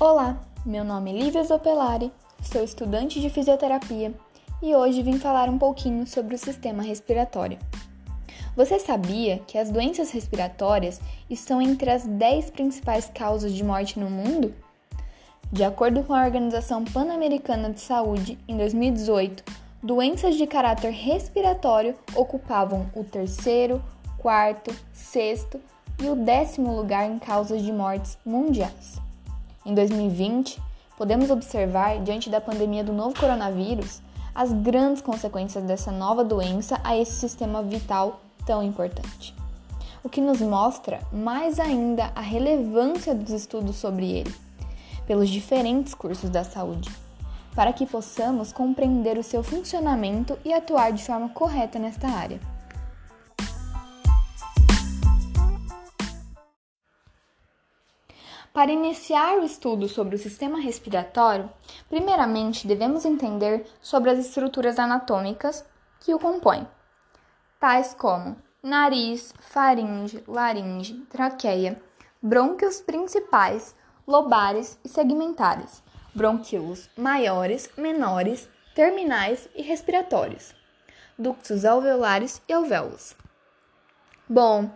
Olá, meu nome é Lívia Zopelari, sou estudante de fisioterapia e hoje vim falar um pouquinho sobre o sistema respiratório. Você sabia que as doenças respiratórias estão entre as 10 principais causas de morte no mundo? De acordo com a Organização Pan-Americana de Saúde, em 2018, doenças de caráter respiratório ocupavam o terceiro, quarto, sexto e o décimo lugar em causas de mortes mundiais. Em 2020, podemos observar, diante da pandemia do novo coronavírus, as grandes consequências dessa nova doença a esse sistema vital tão importante. O que nos mostra mais ainda a relevância dos estudos sobre ele, pelos diferentes cursos da saúde, para que possamos compreender o seu funcionamento e atuar de forma correta nesta área. Para iniciar o estudo sobre o sistema respiratório, primeiramente devemos entender sobre as estruturas anatômicas que o compõem, tais como nariz, faringe, laringe, traqueia, brônquios principais, lobares e segmentares, bronquíolos maiores, menores, terminais e respiratórios, ductos alveolares e alvéolos. Bom,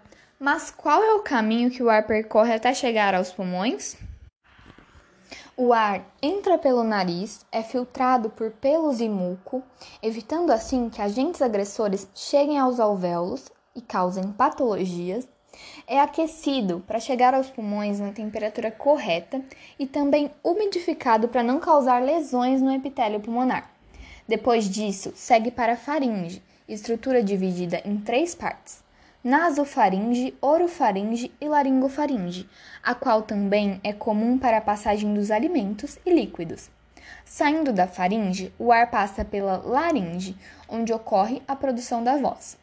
mas qual é o caminho que o ar percorre até chegar aos pulmões? O ar entra pelo nariz, é filtrado por pelos e muco, evitando assim que agentes agressores cheguem aos alvéolos e causem patologias. É aquecido para chegar aos pulmões na temperatura correta e também umidificado para não causar lesões no epitélio pulmonar. Depois disso, segue para a faringe, estrutura dividida em três partes nasofaringe, orofaringe e laringofaringe, a qual também é comum para a passagem dos alimentos e líquidos. Saindo da faringe, o ar passa pela laringe, onde ocorre a produção da voz.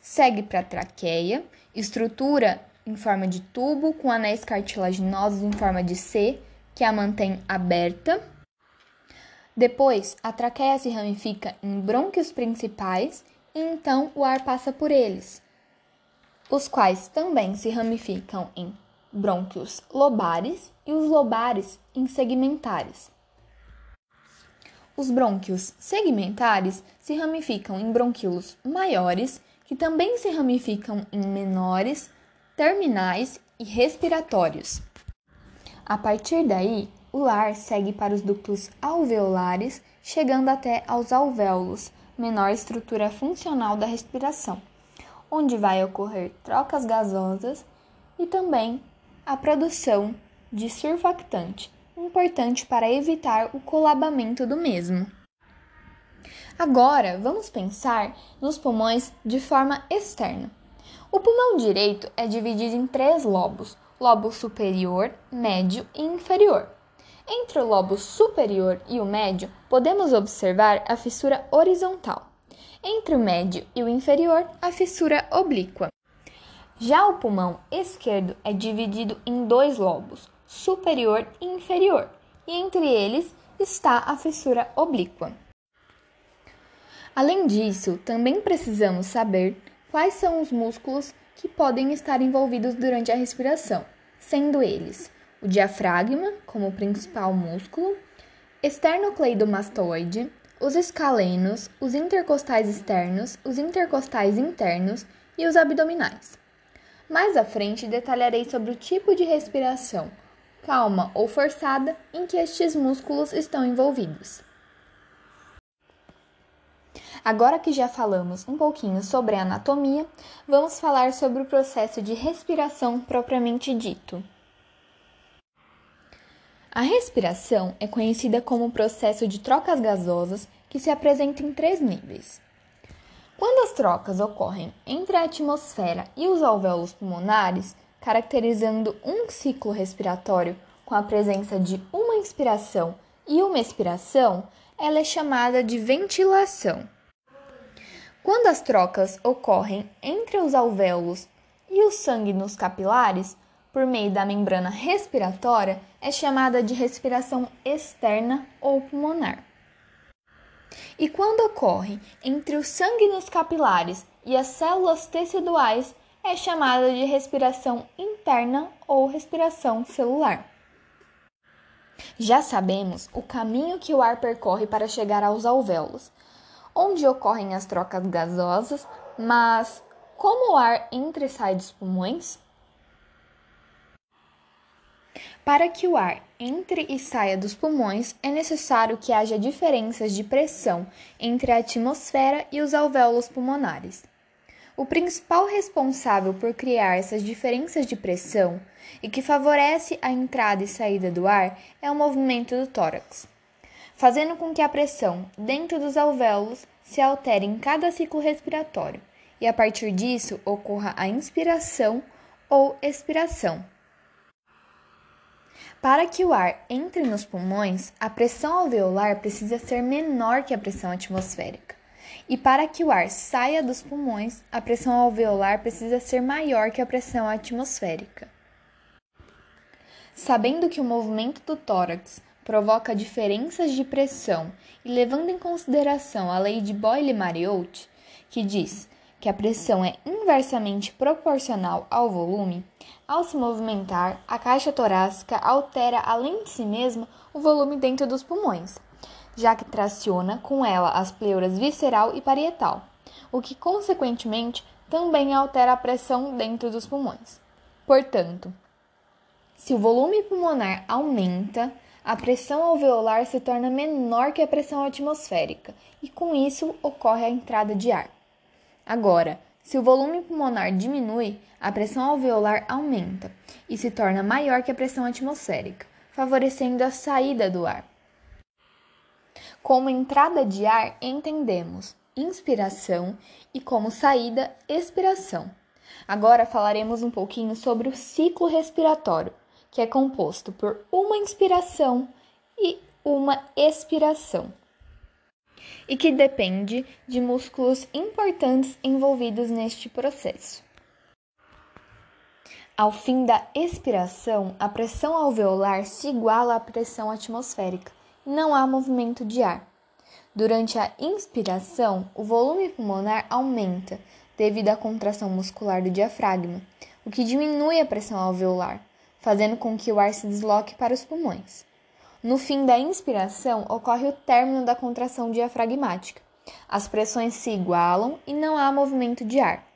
Segue para a traqueia, estrutura em forma de tubo com anéis cartilaginosos em forma de C, que a mantém aberta. Depois, a traqueia se ramifica em brônquios principais e então o ar passa por eles, os quais também se ramificam em brônquios lobares e os lobares em segmentares. Os brônquios segmentares se ramificam em bronquíolos maiores, que também se ramificam em menores, terminais e respiratórios. A partir daí, o ar segue para os ductos alveolares, chegando até aos alvéolos, menor estrutura funcional da respiração onde vai ocorrer trocas gasosas e também a produção de surfactante, importante para evitar o colabamento do mesmo. Agora, vamos pensar nos pulmões de forma externa. O pulmão direito é dividido em três lobos: lobo superior, médio e inferior. Entre o lobo superior e o médio, podemos observar a fissura horizontal. Entre o médio e o inferior, a fissura oblíqua. Já o pulmão esquerdo é dividido em dois lobos, superior e inferior, e entre eles está a fissura oblíqua. Além disso, também precisamos saber quais são os músculos que podem estar envolvidos durante a respiração, sendo eles o diafragma, como principal músculo, esternocleidomastoide, os escalenos, os intercostais externos, os intercostais internos e os abdominais. Mais à frente detalharei sobre o tipo de respiração, calma ou forçada, em que estes músculos estão envolvidos. Agora que já falamos um pouquinho sobre a anatomia, vamos falar sobre o processo de respiração propriamente dito. A respiração é conhecida como o processo de trocas gasosas que se apresenta em três níveis. Quando as trocas ocorrem entre a atmosfera e os alvéolos pulmonares, caracterizando um ciclo respiratório com a presença de uma inspiração e uma expiração, ela é chamada de ventilação. Quando as trocas ocorrem entre os alvéolos e o sangue nos capilares, por meio da membrana respiratória é chamada de respiração externa ou pulmonar. E quando ocorre entre o sangue nos capilares e as células teciduais, é chamada de respiração interna ou respiração celular. Já sabemos o caminho que o ar percorre para chegar aos alvéolos, onde ocorrem as trocas gasosas, mas como o ar entra e sai dos pulmões? Para que o ar entre e saia dos pulmões, é necessário que haja diferenças de pressão entre a atmosfera e os alvéolos pulmonares. O principal responsável por criar essas diferenças de pressão e que favorece a entrada e saída do ar é o movimento do tórax, fazendo com que a pressão dentro dos alvéolos se altere em cada ciclo respiratório e a partir disso ocorra a inspiração ou expiração. Para que o ar entre nos pulmões, a pressão alveolar precisa ser menor que a pressão atmosférica. E para que o ar saia dos pulmões, a pressão alveolar precisa ser maior que a pressão atmosférica. Sabendo que o movimento do tórax provoca diferenças de pressão e levando em consideração a lei de Boyle-Mariotte, que diz que a pressão é inversamente proporcional ao volume, ao se movimentar, a caixa torácica altera além de si mesma o volume dentro dos pulmões, já que traciona com ela as pleuras visceral e parietal, o que consequentemente também altera a pressão dentro dos pulmões. Portanto, se o volume pulmonar aumenta, a pressão alveolar se torna menor que a pressão atmosférica e com isso ocorre a entrada de ar. Agora, se o volume pulmonar diminui, a pressão alveolar aumenta e se torna maior que a pressão atmosférica, favorecendo a saída do ar. Como entrada de ar, entendemos inspiração e como saída, expiração. Agora falaremos um pouquinho sobre o ciclo respiratório, que é composto por uma inspiração e uma expiração e que depende de músculos importantes envolvidos neste processo. Ao fim da expiração, a pressão alveolar se iguala à pressão atmosférica e não há movimento de ar. Durante a inspiração, o volume pulmonar aumenta devido à contração muscular do diafragma, o que diminui a pressão alveolar, fazendo com que o ar se desloque para os pulmões. No fim da inspiração, ocorre o término da contração diafragmática. As pressões se igualam e não há movimento de ar.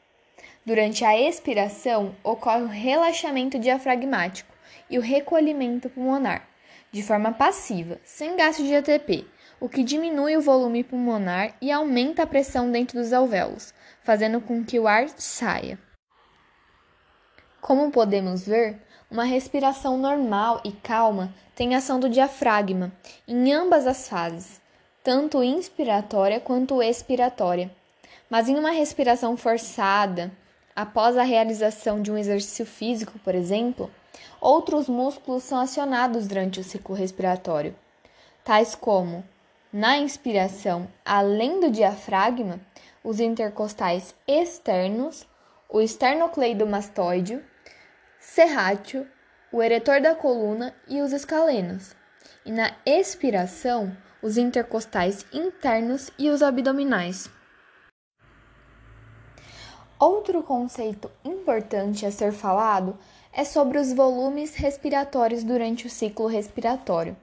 Durante a expiração, ocorre o relaxamento diafragmático e o recolhimento pulmonar, de forma passiva, sem gasto de ATP, o que diminui o volume pulmonar e aumenta a pressão dentro dos alvéolos, fazendo com que o ar saia. Como podemos ver, uma respiração normal e calma tem ação do diafragma em ambas as fases, tanto inspiratória quanto expiratória. Mas em uma respiração forçada, após a realização de um exercício físico, por exemplo, outros músculos são acionados durante o ciclo respiratório, tais como, na inspiração, além do diafragma, os intercostais externos, o esternocleidomastoide, serrátil, o eretor da coluna e os escalenos, e na expiração, os intercostais internos e os abdominais. Outro conceito importante a ser falado é sobre os volumes respiratórios durante o ciclo respiratório.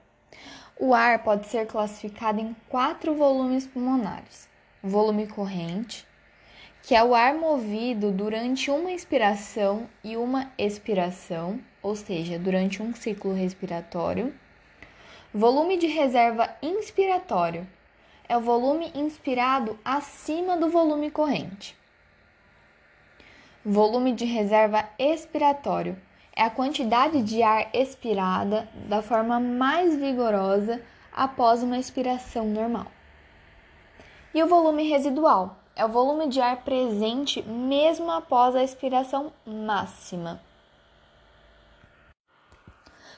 O ar pode ser classificado em quatro volumes pulmonares: volume corrente, que é o ar movido durante uma inspiração e uma expiração, ou seja, durante um ciclo respiratório. Volume de reserva inspiratório é o volume inspirado acima do volume corrente. Volume de reserva expiratório é a quantidade de ar expirada da forma mais vigorosa após uma expiração normal. E o volume residual é o volume de ar presente mesmo após a expiração máxima.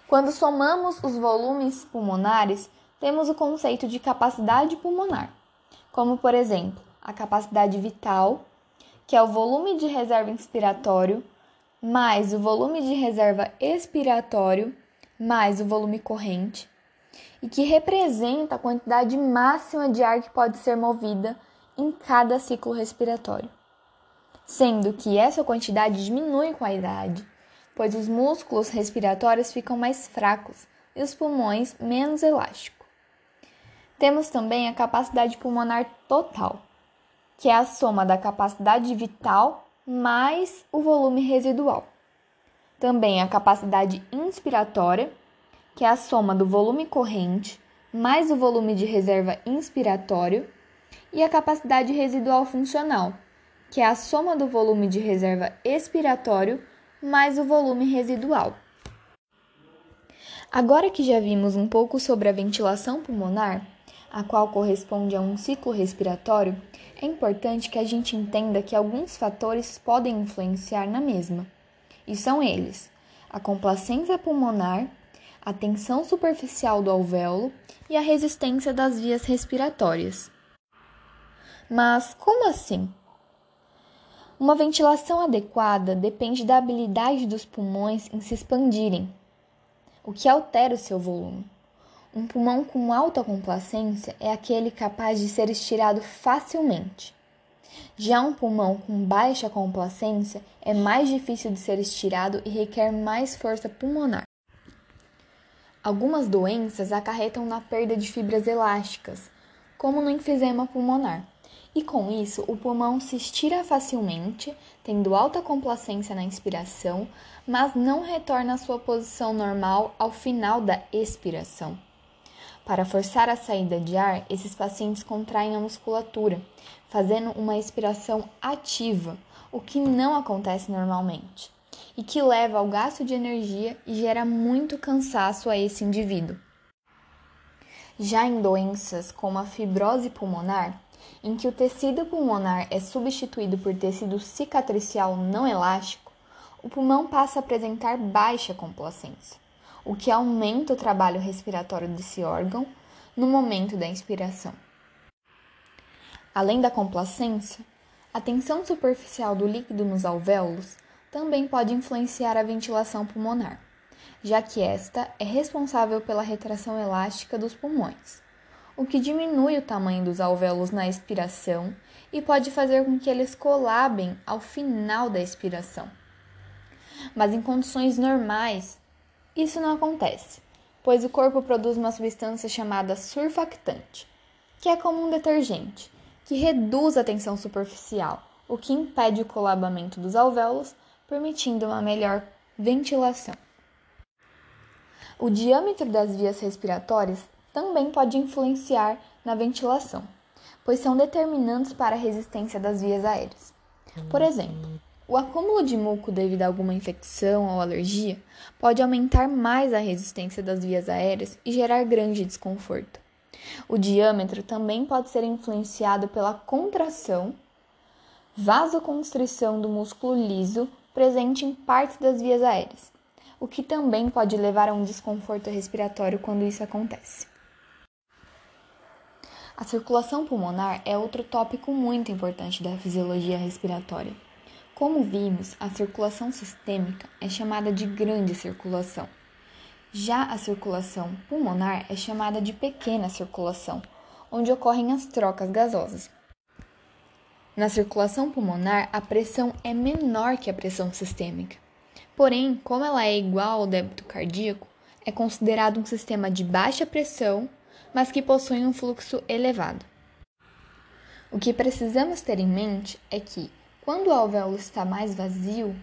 Quando somamos os volumes pulmonares, temos o conceito de capacidade pulmonar, como por exemplo, a capacidade vital, que é o volume de reserva inspiratório, mais o volume de reserva expiratório, mais o volume corrente, e que representa a quantidade máxima de ar que pode ser movida em cada ciclo respiratório, sendo que essa quantidade diminui com a idade, pois os músculos respiratórios ficam mais fracos, e os pulmões menos elástico. Temos também a capacidade pulmonar total, que é a soma da capacidade vital mais o volume residual. Também a capacidade inspiratória, que é a soma do volume corrente mais o volume de reserva inspiratório, e a capacidade residual funcional, que é a soma do volume de reserva expiratório mais o volume residual. Agora que já vimos um pouco sobre a ventilação pulmonar, a qual corresponde a um ciclo respiratório, é importante que a gente entenda que alguns fatores podem influenciar na mesma. E são eles: a complacência pulmonar, a tensão superficial do alvéolo e a resistência das vias respiratórias. Mas como assim? Uma ventilação adequada depende da habilidade dos pulmões em se expandirem, o que altera o seu volume. Um pulmão com alta complacência é aquele capaz de ser estirado facilmente. Já um pulmão com baixa complacência é mais difícil de ser estirado e requer mais força pulmonar. Algumas doenças acarretam na perda de fibras elásticas, como no enfisema pulmonar. E com isso, o pulmão se estira facilmente, tendo alta complacência na inspiração, mas não retorna à sua posição normal ao final da expiração. Para forçar a saída de ar, esses pacientes contraem a musculatura, fazendo uma expiração ativa, o que não acontece normalmente, e que leva ao gasto de energia e gera muito cansaço a esse indivíduo. Já em doenças como a fibrose pulmonar, em que o tecido pulmonar é substituído por tecido cicatricial não elástico, o pulmão passa a apresentar baixa complacência, o que aumenta o trabalho respiratório desse órgão no momento da inspiração. Além da complacência, a tensão superficial do líquido nos alvéolos também pode influenciar a ventilação pulmonar, já que esta é responsável pela retração elástica dos pulmões o que diminui o tamanho dos alvéolos na expiração e pode fazer com que eles colabem ao final da expiração. Mas em condições normais, isso não acontece, pois o corpo produz uma substância chamada surfactante, que é como um detergente, que reduz a tensão superficial, o que impede o colabamento dos alvéolos, permitindo uma melhor ventilação. O diâmetro das vias respiratórias também pode influenciar na ventilação, pois são determinantes para a resistência das vias aéreas. Por exemplo, o acúmulo de muco devido a alguma infecção ou alergia pode aumentar mais a resistência das vias aéreas e gerar grande desconforto. O diâmetro também pode ser influenciado pela contração, vasoconstrição do músculo liso presente em partes das vias aéreas, o que também pode levar a um desconforto respiratório quando isso acontece. A circulação pulmonar é outro tópico muito importante da fisiologia respiratória. Como vimos, a circulação sistêmica é chamada de grande circulação. Já a circulação pulmonar é chamada de pequena circulação, onde ocorrem as trocas gasosas. Na circulação pulmonar, a pressão é menor que a pressão sistêmica. Porém, como ela é igual ao débito cardíaco, é considerado um sistema de baixa pressão mas que possuem um fluxo elevado. O que precisamos ter em mente é que, quando o alvéolo está mais vazio,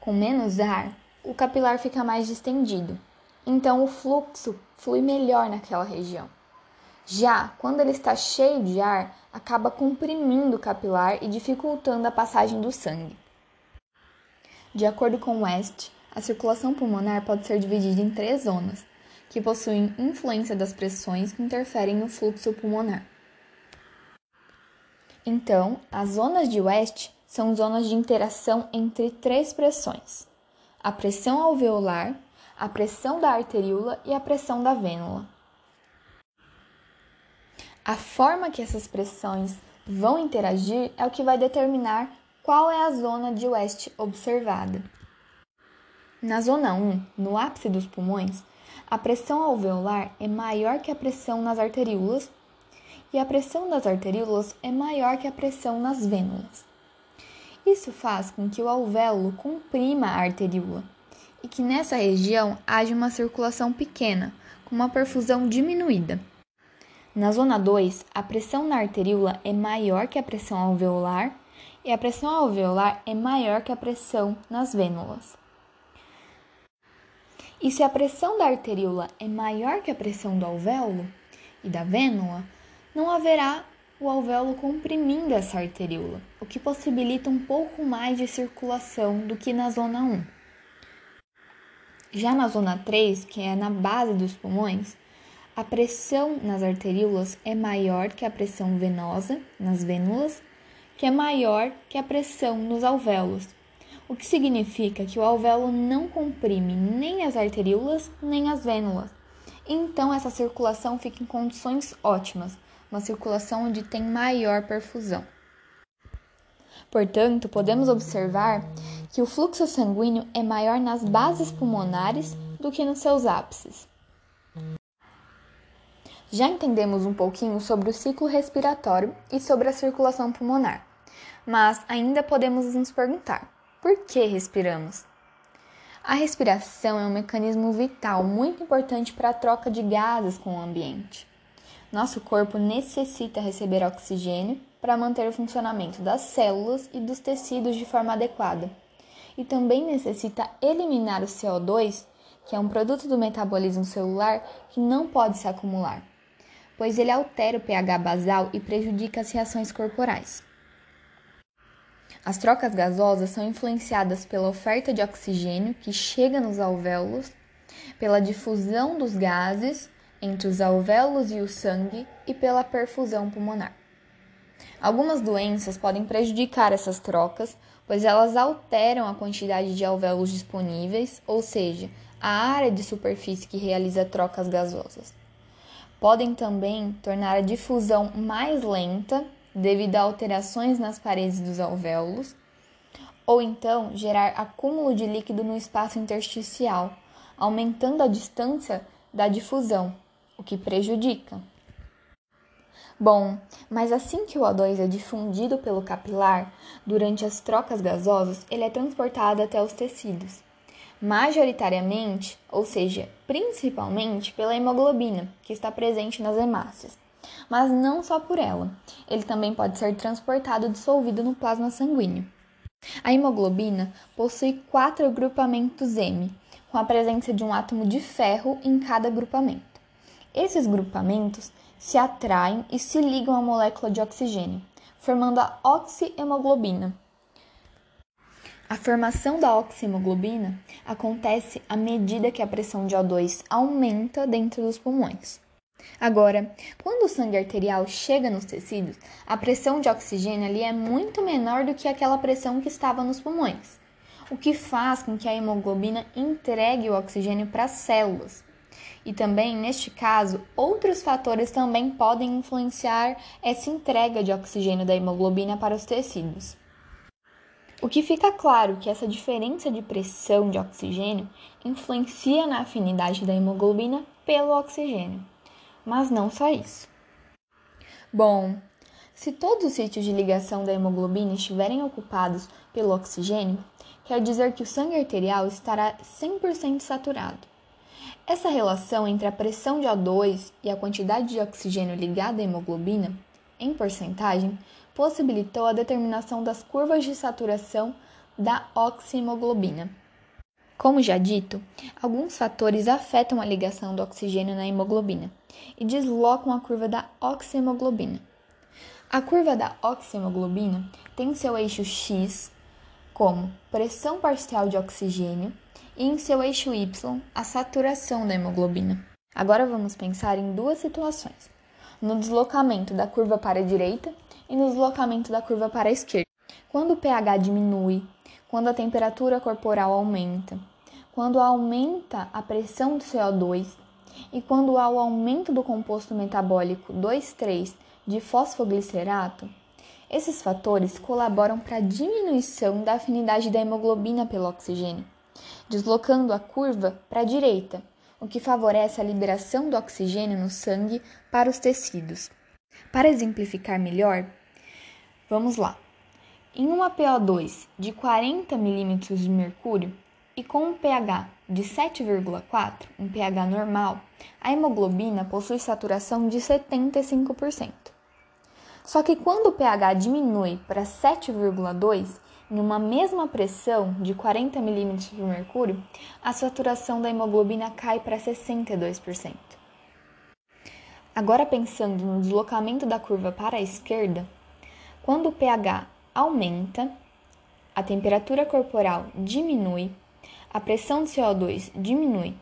com menos ar, o capilar fica mais distendido, então o fluxo flui melhor naquela região. Já quando ele está cheio de ar, acaba comprimindo o capilar e dificultando a passagem do sangue. De acordo com West, a circulação pulmonar pode ser dividida em três zonas, que possuem influência das pressões que interferem no fluxo pulmonar. Então, as zonas de West são zonas de interação entre três pressões: a pressão alveolar, a pressão da arteríola e a pressão da vênula. A forma que essas pressões vão interagir é o que vai determinar qual é a zona de West observada. Na zona 1, no ápice dos pulmões, a pressão alveolar é maior que a pressão nas arteríolas e a pressão das arteríolas é maior que a pressão nas vênulas. Isso faz com que o alvéolo comprima a arteríola e que nessa região haja uma circulação pequena, com uma perfusão diminuída. Na zona 2, a pressão na arteríola é maior que a pressão alveolar e a pressão alveolar é maior que a pressão nas vênulas. E se a pressão da arteríola é maior que a pressão do alvéolo e da vênula, não haverá o alvéolo comprimindo essa arteríola, o que possibilita um pouco mais de circulação do que na zona 1. Já na zona 3, que é na base dos pulmões, a pressão nas arteríolas é maior que a pressão venosa nas vênulas, que é maior que a pressão nos alvéolos, o que significa que o alvéolo não comprime nem as arteríolas nem as vênulas. Então essa circulação fica em condições ótimas, uma circulação onde tem maior perfusão. Portanto, podemos observar que o fluxo sanguíneo é maior nas bases pulmonares do que nos seus ápices. Já entendemos um pouquinho sobre o ciclo respiratório e sobre a circulação pulmonar, mas ainda podemos nos perguntar: por que respiramos? A respiração é um mecanismo vital muito importante para a troca de gases com o ambiente. Nosso corpo necessita receber oxigênio para manter o funcionamento das células e dos tecidos de forma adequada. E também necessita eliminar o CO2, que é um produto do metabolismo celular que não pode se acumular, pois ele altera o pH basal e prejudica as reações corporais. As trocas gasosas são influenciadas pela oferta de oxigênio que chega nos alvéolos, pela difusão dos gases entre os alvéolos e o sangue e pela perfusão pulmonar. Algumas doenças podem prejudicar essas trocas, pois elas alteram a quantidade de alvéolos disponíveis, ou seja, a área de superfície que realiza trocas gasosas. Podem também tornar a difusão mais lenta devido a alterações nas paredes dos alvéolos, ou então gerar acúmulo de líquido no espaço intersticial, aumentando a distância da difusão, o que prejudica. Bom, mas assim que o O2 é difundido pelo capilar, durante as trocas gasosas, ele é transportado até os tecidos. Majoritariamente, ou seja, principalmente pela hemoglobina, que está presente nas hemácias. Mas não só por ela, ele também pode ser transportado dissolvido no plasma sanguíneo. A hemoglobina possui quatro agrupamentos M, com a presença de um átomo de ferro em cada agrupamento. Esses grupamentos se atraem e se ligam à molécula de oxigênio, formando a oxihemoglobina. A formação da oxihemoglobina acontece à medida que a pressão de O2 aumenta dentro dos pulmões. Agora, quando o sangue arterial chega nos tecidos, a pressão de oxigênio ali é muito menor do que aquela pressão que estava nos pulmões, o que faz com que a hemoglobina entregue o oxigênio para as células, e também, neste caso, outros fatores também podem influenciar essa entrega de oxigênio da hemoglobina para os tecidos. O que fica claro que essa diferença de pressão de oxigênio influencia na afinidade da hemoglobina pelo oxigênio. Mas não só isso. Bom, se todos os sítios de ligação da hemoglobina estiverem ocupados pelo oxigênio, quer dizer que o sangue arterial estará 100% saturado. Essa relação entre a pressão de O2 e a quantidade de oxigênio ligada à hemoglobina, em porcentagem, possibilitou a determinação das curvas de saturação da oxihemoglobina. Como já dito, alguns fatores afetam a ligação do oxigênio na hemoglobina e deslocam a curva da oxihemoglobina. A curva da oxihemoglobina tem seu eixo X como pressão parcial de oxigênio e em seu eixo Y, a saturação da hemoglobina. Agora vamos pensar em duas situações: no deslocamento da curva para a direita e no deslocamento da curva para a esquerda. Quando o pH diminui, quando a temperatura corporal aumenta, quando aumenta a pressão do CO2 e quando há o aumento do composto metabólico 2,3 de fosfoglicerato, esses fatores colaboram para a diminuição da afinidade da hemoglobina pelo oxigênio deslocando a curva para a direita, o que favorece a liberação do oxigênio no sangue para os tecidos. Para exemplificar melhor, vamos lá. Em uma PO2 de 40 milímetros de mercúrio, e com um pH de 7,4, um pH normal, a hemoglobina possui saturação de 75%. Só que quando o pH diminui para 7,2, em uma mesma pressão de 40 mm de mercúrio, a saturação da hemoglobina cai para 62%. Agora pensando no deslocamento da curva para a esquerda, quando o pH aumenta, a temperatura corporal diminui, a pressão de CO2 diminui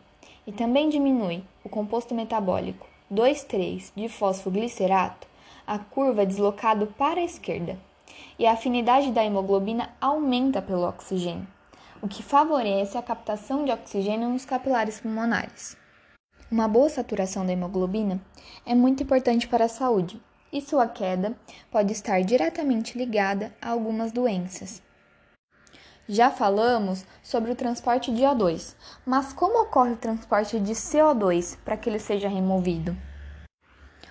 e também diminui o composto metabólico 2,3 de fosfoglicerato, a curva é deslocada para a esquerda e a afinidade da hemoglobina aumenta pelo oxigênio, o que favorece a captação de oxigênio nos capilares pulmonares. Uma boa saturação da hemoglobina é muito importante para a saúde e sua queda pode estar diretamente ligada a algumas doenças. Já falamos sobre o transporte de O2, mas como ocorre o transporte de CO2 para que ele seja removido?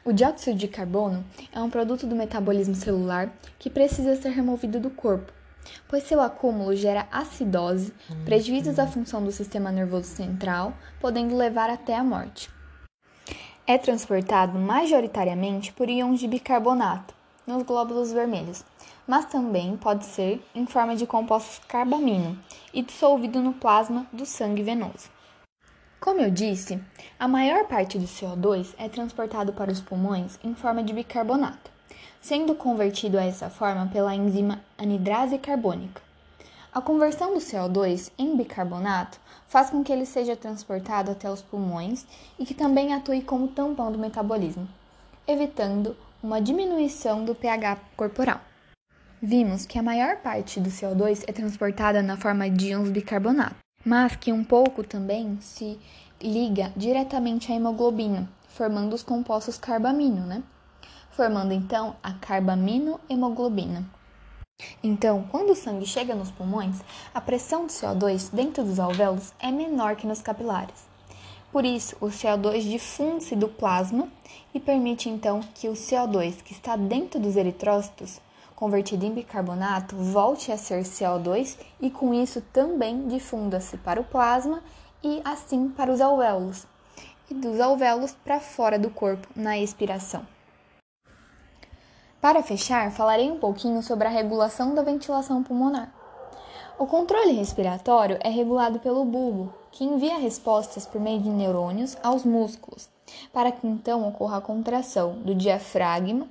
O dióxido de carbono é um produto do metabolismo celular que precisa ser removido do corpo pois seu acúmulo gera acidose, prejuízos à função do sistema nervoso central, podendo levar até a morte. É transportado majoritariamente por íons de bicarbonato nos glóbulos vermelhos, mas também pode ser em forma de compostos carbamino e dissolvido no plasma do sangue venoso. Como eu disse, a maior parte do CO2 é transportado para os pulmões em forma de bicarbonato sendo convertido a essa forma pela enzima anidrase carbônica. A conversão do CO2 em bicarbonato faz com que ele seja transportado até os pulmões e que também atue como tampão do metabolismo, evitando uma diminuição do pH corporal. Vimos que a maior parte do CO2 é transportada na forma de íons bicarbonato, mas que um pouco também se liga diretamente à hemoglobina, formando os compostos carbamino, né? formando então a carbaminohemoglobina. Então, quando o sangue chega nos pulmões, a pressão de CO2 dentro dos alvéolos é menor que nos capilares. Por isso, o CO2 difunde-se do plasma e permite então que o CO2 que está dentro dos eritrócitos, convertido em bicarbonato, volte a ser CO2 e com isso também difunda-se para o plasma e assim para os alvéolos, e dos alvéolos para fora do corpo na expiração. Para fechar, falarei um pouquinho sobre a regulação da ventilação pulmonar. O controle respiratório é regulado pelo bulbo, que envia respostas por meio de neurônios aos músculos, para que então ocorra a contração do diafragma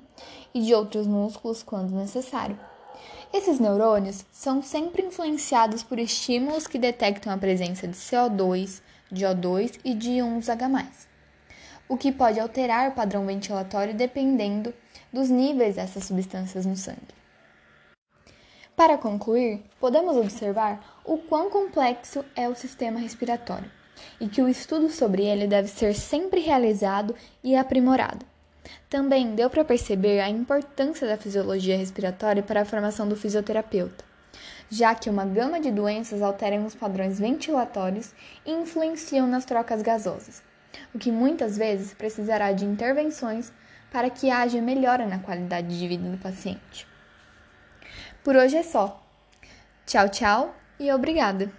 e de outros músculos quando necessário. Esses neurônios são sempre influenciados por estímulos que detectam a presença de CO2, de O2 e de íons H+, o que pode alterar o padrão ventilatório dependendo dos níveis dessas substâncias no sangue. Para concluir, podemos observar o quão complexo é o sistema respiratório e que o estudo sobre ele deve ser sempre realizado e aprimorado. Também deu para perceber a importância da fisiologia respiratória para a formação do fisioterapeuta, já que uma gama de doenças alteram os padrões ventilatórios e influenciam nas trocas gasosas, o que muitas vezes precisará de intervenções para que haja melhora na qualidade de vida do paciente. Por hoje é só. Tchau, tchau e obrigada!